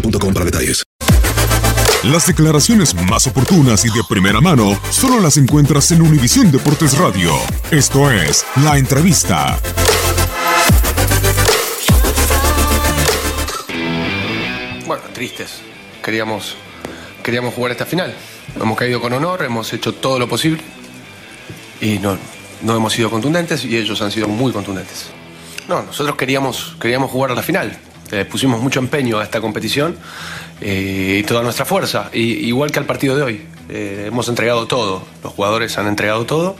para detalles. Las declaraciones más oportunas y de primera mano solo las encuentras en Univisión Deportes Radio. Esto es La Entrevista. Bueno, tristes. Queríamos, queríamos jugar esta final. Hemos caído con honor, hemos hecho todo lo posible y no, no hemos sido contundentes y ellos han sido muy contundentes. No, nosotros queríamos, queríamos jugar a la final. Eh, pusimos mucho empeño a esta competición eh, y toda nuestra fuerza, y, igual que al partido de hoy. Eh, hemos entregado todo, los jugadores han entregado todo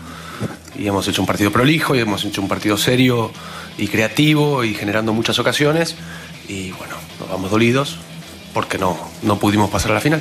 y hemos hecho un partido prolijo y hemos hecho un partido serio y creativo y generando muchas ocasiones y bueno, nos vamos dolidos porque no, no pudimos pasar a la final.